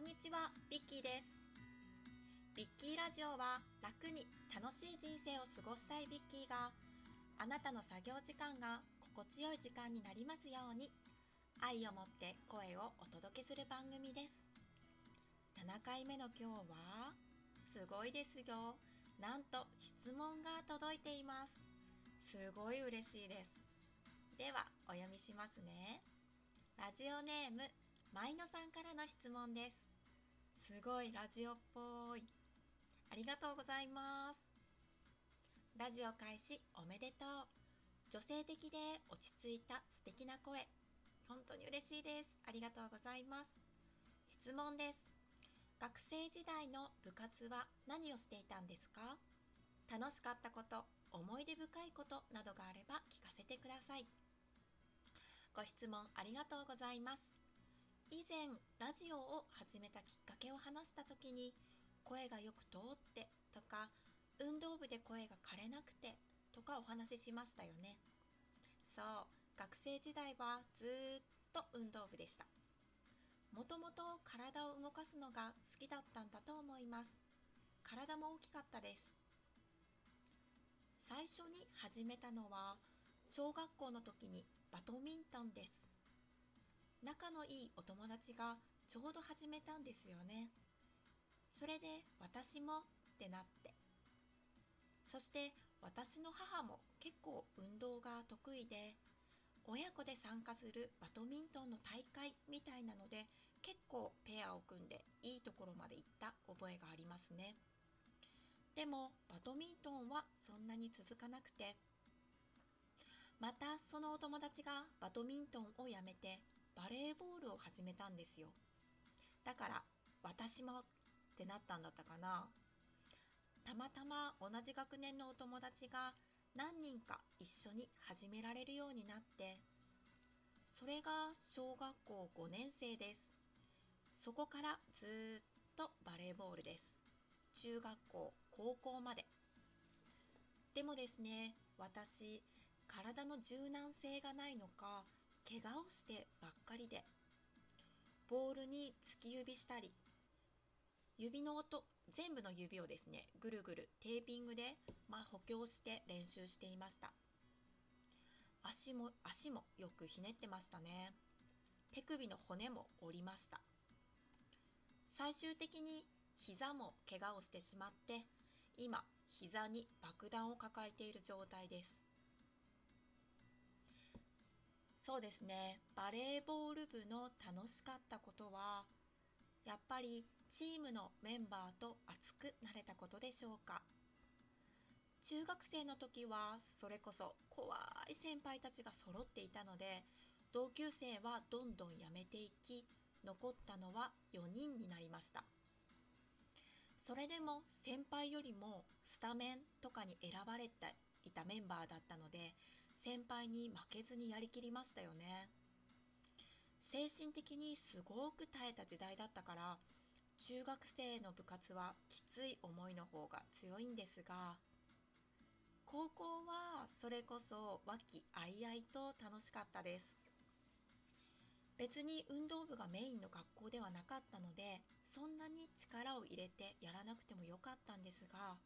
んにちは、ビッキーです。ビッキーラジオは楽に楽しい人生を過ごしたいビッキーがあなたの作業時間が心地よい時間になりますように愛を持って声をお届けする番組です。7回目の今日はすごいですよ。なんと質問が届いています。すごい嬉しいです。ではお読みしますね。ラジオネームマイノさんからの質問です。すごいラジオっぽい。ありがとうございます。ラジオ開始おめでとう。女性的で落ち着いた素敵な声。本当に嬉しいです。ありがとうございます。質問です。学生時代の部活は何をしていたんですか？楽しかったこと、思い出深いことなどがあれば聞かせてください。ご質問ありがとうございます。以前ラジオを始めたきっかけを話した時に声がよく通ってとか運動部で声が枯れなくてとかお話ししましたよね。そう学生時代はずっと運動部でした。もともと体を動かすのが好きだったんだと思います。体も大きかったです。最初に始めたのは小学校の時にバドミントンです。仲のいいお友達がちょうど始めたんですよね。それで私もってなって。そして私の母も結構運動が得意で、親子で参加するバドミントンの大会みたいなので結構ペアを組んでいいところまで行った覚えがありますね。でもバドミントンはそんなに続かなくて、またそのお友達がバドミントンをやめてバレーボールを始めたんですよ。だから私もってなったんだったかな。たまたま同じ学年のお友達が何人か一緒に始められるようになってそれが小学校5年生です。そこからずっとバレーボールです。中学校高校まで。でもですね私体の柔軟性がないのか怪我をしてばっかりでボールに突き指したり指の音全部の指をですねぐるぐるテーピングで、まあ、補強して練習していました。足も足もよくひねってましたね。手首の骨も折りました。最終的に膝も怪我をしてしまって今膝に爆弾を抱えている状態です。そうですね。バレーボール部の楽しかったことはやっぱりチームのメンバーと熱くなれたことでしょうか。中学生の時はそれこそ怖い先輩たちが揃っていたので同級生はどんどん辞めていき残ったのは4人になりました。それでも先輩よりもスタメンとかに選ばれていたメンバーだったので先輩に負けずにやりきりましたよね。精神的にすごく耐えた時代だったから中学生の部活はきつい思いの方が強いんですが高校はそれこそ和気あいあいと楽しかったです。別に運動部がメインの学校ではなかったのでそんなに力を入れてやらなくてもよかったんですが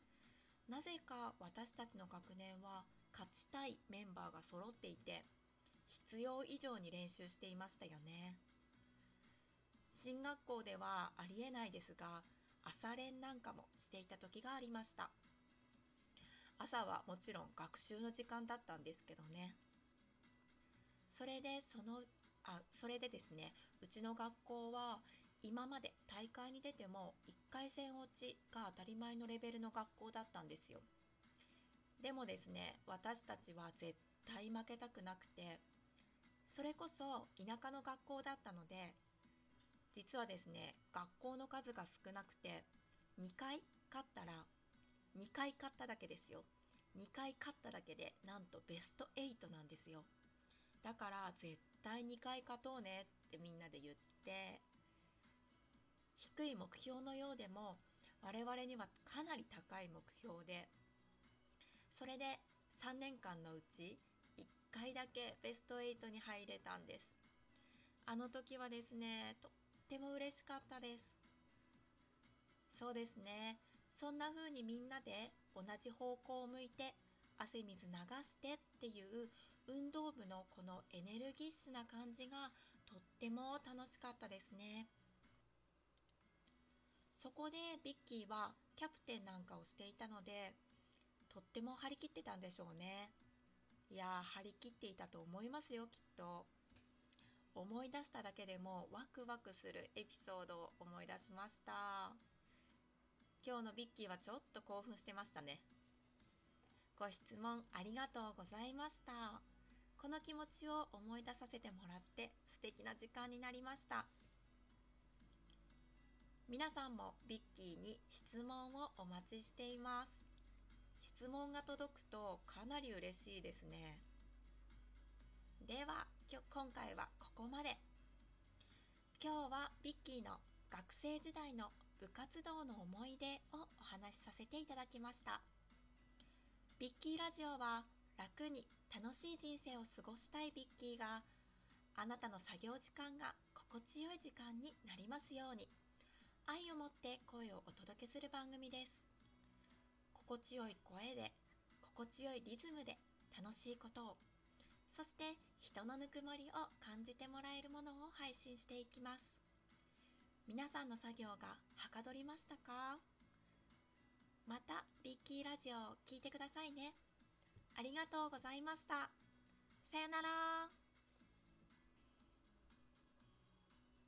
なぜか私たちの学年は勝ちたいメンバーが揃っていて必要以上に練習していましたよね。進学校ではありえないですが朝練なんかもしていた時がありました。朝はもちろん学習の時間だったんですけどね。それでそのあそれでですねうちの学校は今まで大会に出ても1回戦落ちが当たり前のレベルの学校だったんですよ。でもですね私たちは絶対負けたくなくてそれこそ田舎の学校だったので実はですね学校の数が少なくて2回勝ったら2回勝っただけですよ。2回勝っただけでなんとベスト8なんですよ。だから絶対2回勝とうねってみんなで言って低い目標のようでも我々にはかなり高い目標でそれで3年間のうち1回だけベスト8に入れたんです。あの時はですねとっても嬉しかったです。そうですね。そんな風にみんなで同じ方向を向いて汗水流してっていう運動部のこのエネルギッシュな感じがとっても楽しかったですね。そこでビッキーはキャプテンなんかをしていたのでとっても張り切ってたんでしょうね。いや張り切っていたと思いますよきっと。思い出しただけでもワクワクするエピソードを思い出しました。今日のビッキーはちょっと興奮してましたね。ご質問ありがとうございました。この気持ちを思い出させてもらって素敵な時間になりました。皆さんもビッキーに質問をお待ちしています。質問が届くとかなり嬉しいですね。では今回はここまで。今日はビッキーの学生時代の部活動の思い出をお話しさせていただきました。ビッキーラジオは楽に楽しい人生を過ごしたいビッキーがあなたの作業時間が心地よい時間になりますように。愛を持って声をお届けする番組です。心地よい声で心地よいリズムで楽しいことを。そして人のぬくもりを感じてもらえるものを配信していきます。皆さんの作業がはかどりましたか？またビッキーラジオを聴いてくださいね。ありがとうございました。さよなら。